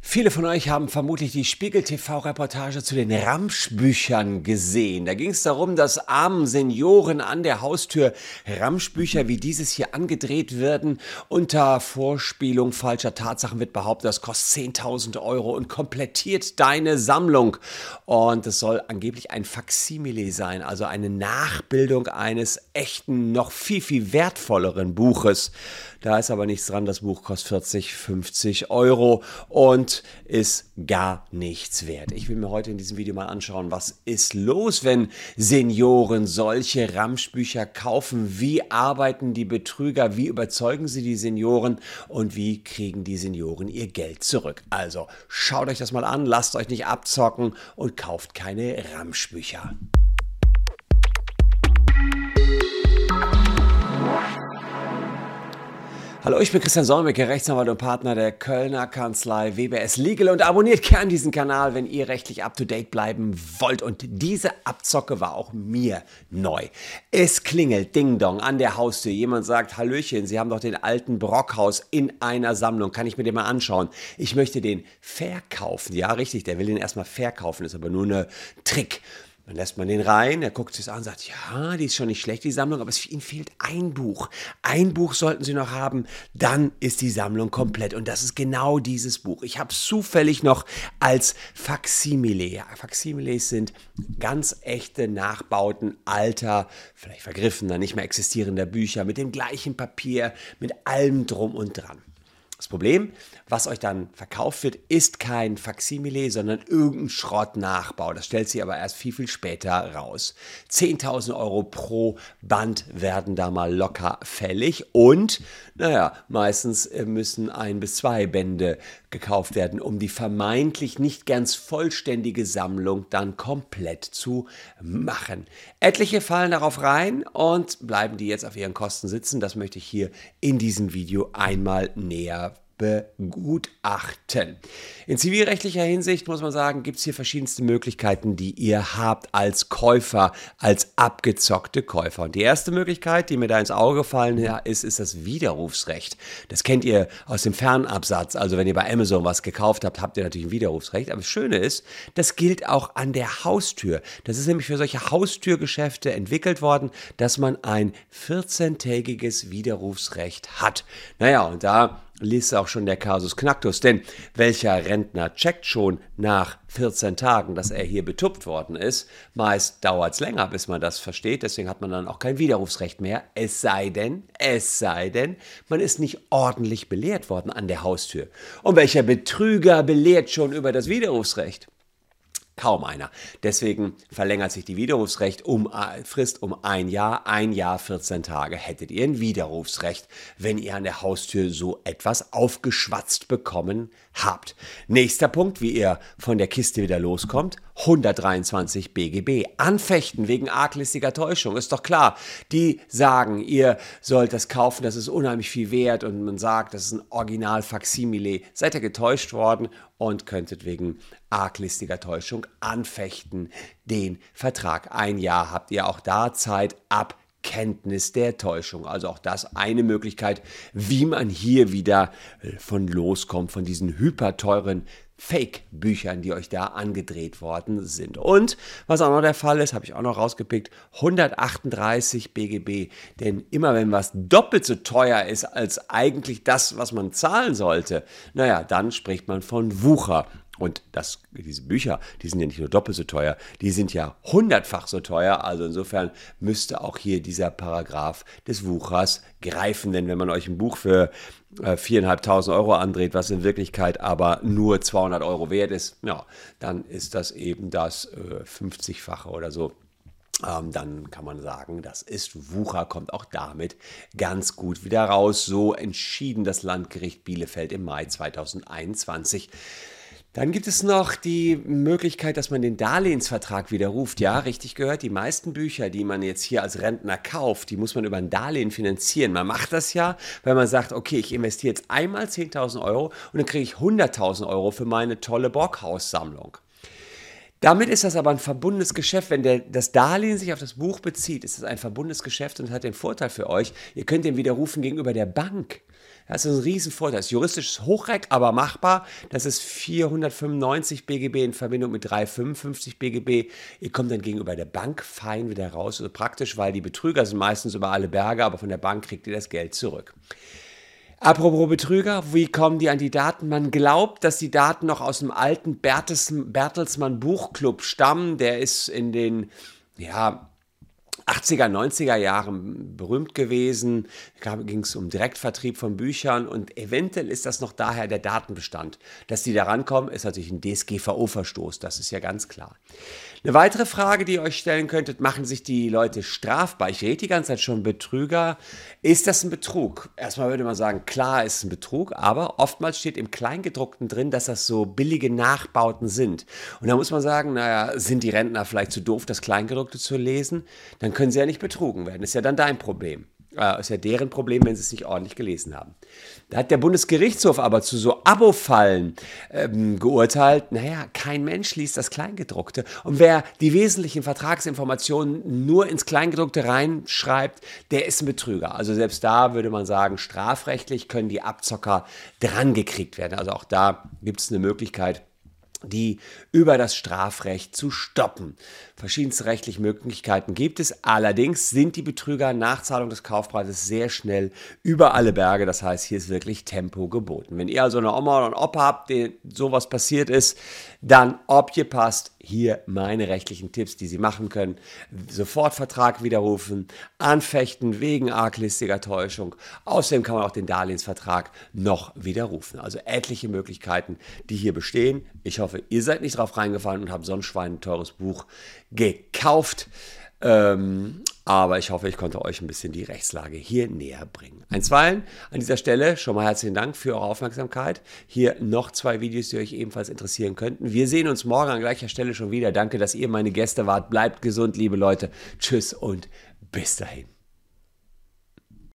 Viele von euch haben vermutlich die Spiegel TV-Reportage zu den Ramschbüchern gesehen. Da ging es darum, dass armen Senioren an der Haustür Ramschbücher wie dieses hier angedreht werden. Unter Vorspielung falscher Tatsachen wird behauptet, das kostet 10.000 Euro und komplettiert deine Sammlung. Und es soll angeblich ein Faksimile sein, also eine Nachbildung eines echten, noch viel, viel wertvolleren Buches. Da ist aber nichts dran. Das Buch kostet 40, 50 Euro und ist gar nichts wert. Ich will mir heute in diesem Video mal anschauen, was ist los, wenn Senioren solche Ramschbücher kaufen? Wie arbeiten die Betrüger? Wie überzeugen sie die Senioren? Und wie kriegen die Senioren ihr Geld zurück? Also schaut euch das mal an, lasst euch nicht abzocken und kauft keine Ramschbücher. Hallo, ich bin Christian Solmecke, Rechtsanwalt und Partner der Kölner Kanzlei WBS Legal und abonniert gern diesen Kanal, wenn ihr rechtlich up to date bleiben wollt. Und diese Abzocke war auch mir neu. Es klingelt Ding Dong an der Haustür. Jemand sagt, Hallöchen, Sie haben doch den alten Brockhaus in einer Sammlung. Kann ich mir den mal anschauen? Ich möchte den verkaufen. Ja, richtig, der will den erstmal verkaufen, ist aber nur ein Trick. Dann lässt man den rein, er guckt sich an und sagt, ja, die ist schon nicht schlecht, die Sammlung, aber es, Ihnen fehlt ein Buch. Ein Buch sollten Sie noch haben, dann ist die Sammlung komplett. Und das ist genau dieses Buch. Ich habe es zufällig noch als Faksimile. Ja, Faksimiles sind ganz echte Nachbauten alter, vielleicht vergriffener, nicht mehr existierender Bücher mit dem gleichen Papier, mit allem drum und dran. Das Problem, was euch dann verkauft wird, ist kein Faksimile, sondern irgendein Schrottnachbau. Das stellt sich aber erst viel, viel später raus. 10.000 Euro pro Band werden da mal locker fällig und, naja, meistens äh, müssen ein bis zwei Bände gekauft werden, um die vermeintlich nicht ganz vollständige Sammlung dann komplett zu machen. Etliche fallen darauf rein und bleiben die jetzt auf ihren Kosten sitzen. Das möchte ich hier in diesem Video einmal näher begutachten. In zivilrechtlicher Hinsicht muss man sagen, gibt es hier verschiedenste Möglichkeiten, die ihr habt als Käufer, als abgezockte Käufer. Und die erste Möglichkeit, die mir da ins Auge gefallen ist, ist das Widerrufsrecht. Das kennt ihr aus dem Fernabsatz. Also wenn ihr bei Amazon was gekauft habt, habt ihr natürlich ein Widerrufsrecht. Aber das Schöne ist, das gilt auch an der Haustür. Das ist nämlich für solche Haustürgeschäfte entwickelt worden, dass man ein 14-tägiges Widerrufsrecht hat. Naja, und da liest auch schon der Kasus Knacktus. Denn welcher Rentner checkt schon nach 14 Tagen, dass er hier betuppt worden ist? Meist dauert es länger, bis man das versteht. Deswegen hat man dann auch kein Widerrufsrecht mehr. Es sei denn, es sei denn, man ist nicht ordentlich belehrt worden an der Haustür. Und welcher Betrüger belehrt schon über das Widerrufsrecht? Kaum einer. Deswegen verlängert sich die Widerrufsrecht um, äh, Frist um ein Jahr. Ein Jahr, 14 Tage hättet ihr ein Widerrufsrecht, wenn ihr an der Haustür so etwas aufgeschwatzt bekommen habt. Nächster Punkt, wie ihr von der Kiste wieder loskommt. 123 BGB. Anfechten wegen arglistiger Täuschung. Ist doch klar. Die sagen, ihr sollt das kaufen, das ist unheimlich viel wert und man sagt, das ist ein Original Faximile. Seid ihr getäuscht worden und könntet wegen arglistiger Täuschung anfechten den Vertrag. Ein Jahr habt ihr auch da Zeit ab Kenntnis der Täuschung. Also auch das eine Möglichkeit, wie man hier wieder äh, von loskommt, von diesen hyperteuren Fake-Büchern, die euch da angedreht worden sind. Und was auch noch der Fall ist, habe ich auch noch rausgepickt, 138 BGB. Denn immer wenn was doppelt so teuer ist als eigentlich das, was man zahlen sollte, naja, dann spricht man von Wucher. Und das, diese Bücher, die sind ja nicht nur doppelt so teuer, die sind ja hundertfach so teuer. Also insofern müsste auch hier dieser Paragraph des Wuchers greifen. Denn wenn man euch ein Buch für äh, 4.500 Euro andreht, was in Wirklichkeit aber nur 200 Euro wert ist, ja, dann ist das eben das äh, 50-fache oder so. Ähm, dann kann man sagen, das ist Wucher, kommt auch damit ganz gut wieder raus. So entschieden das Landgericht Bielefeld im Mai 2021. Dann gibt es noch die Möglichkeit, dass man den Darlehensvertrag widerruft. Ja, richtig gehört. Die meisten Bücher, die man jetzt hier als Rentner kauft, die muss man über ein Darlehen finanzieren. Man macht das ja, weil man sagt, okay, ich investiere jetzt einmal 10.000 Euro und dann kriege ich 100.000 Euro für meine tolle Borghaus-Sammlung. Damit ist das aber ein verbundenes Geschäft. Wenn der, das Darlehen sich auf das Buch bezieht, ist es ein verbundenes Geschäft und hat den Vorteil für euch, ihr könnt den widerrufen gegenüber der Bank. Das ist ein Riesenvorteil. Das ist juristisches Hochreck, aber machbar. Das ist 495 BGB in Verbindung mit 355 BGB. Ihr kommt dann gegenüber der Bank fein wieder raus. Also praktisch, weil die Betrüger sind meistens über alle Berge, aber von der Bank kriegt ihr das Geld zurück. Apropos Betrüger, wie kommen die an die Daten? Man glaubt, dass die Daten noch aus dem alten Bertelsmann Buchclub stammen. Der ist in den ja, 80er, 90er Jahren berühmt gewesen. Da ging es um Direktvertrieb von Büchern und eventuell ist das noch daher der Datenbestand. Dass die da rankommen, ist natürlich ein DSGVO-Verstoß, das ist ja ganz klar. Eine weitere Frage, die ihr euch stellen könntet, machen sich die Leute strafbar? Ich rede die ganze Zeit schon Betrüger. Ist das ein Betrug? Erstmal würde man sagen, klar ist ein Betrug, aber oftmals steht im Kleingedruckten drin, dass das so billige Nachbauten sind. Und da muss man sagen, naja, sind die Rentner vielleicht zu doof, das Kleingedruckte zu lesen? Dann können sie ja nicht betrogen werden. Ist ja dann dein Problem. Äh, ist ja deren Problem, wenn sie es nicht ordentlich gelesen haben. Da hat der Bundesgerichtshof aber zu so Abo-Fallen ähm, geurteilt, naja, kein Mensch liest das Kleingedruckte. Und wer die wesentlichen Vertragsinformationen nur ins Kleingedruckte reinschreibt, der ist ein Betrüger. Also selbst da würde man sagen, strafrechtlich können die Abzocker drangekriegt werden. Also auch da gibt es eine Möglichkeit, die über das Strafrecht zu stoppen. Verschiedenste rechtliche Möglichkeiten gibt es. Allerdings sind die Betrüger nach Zahlung des Kaufpreises sehr schnell über alle Berge. Das heißt, hier ist wirklich Tempo geboten. Wenn ihr also eine Oma oder einen Opa habt, denen sowas passiert ist, dann, ob ihr passt, hier meine rechtlichen Tipps, die Sie machen können. Sofort Vertrag widerrufen, anfechten wegen arglistiger Täuschung. Außerdem kann man auch den Darlehensvertrag noch widerrufen. Also etliche Möglichkeiten, die hier bestehen. Ich hoffe, ihr seid nicht drauf reingefallen und habt so ein Schwein teures Buch gekauft. Ähm, aber ich hoffe, ich konnte euch ein bisschen die Rechtslage hier näher bringen. Einstweilen an dieser Stelle schon mal herzlichen Dank für eure Aufmerksamkeit. Hier noch zwei Videos, die euch ebenfalls interessieren könnten. Wir sehen uns morgen an gleicher Stelle schon wieder. Danke, dass ihr meine Gäste wart. Bleibt gesund, liebe Leute. Tschüss und bis dahin.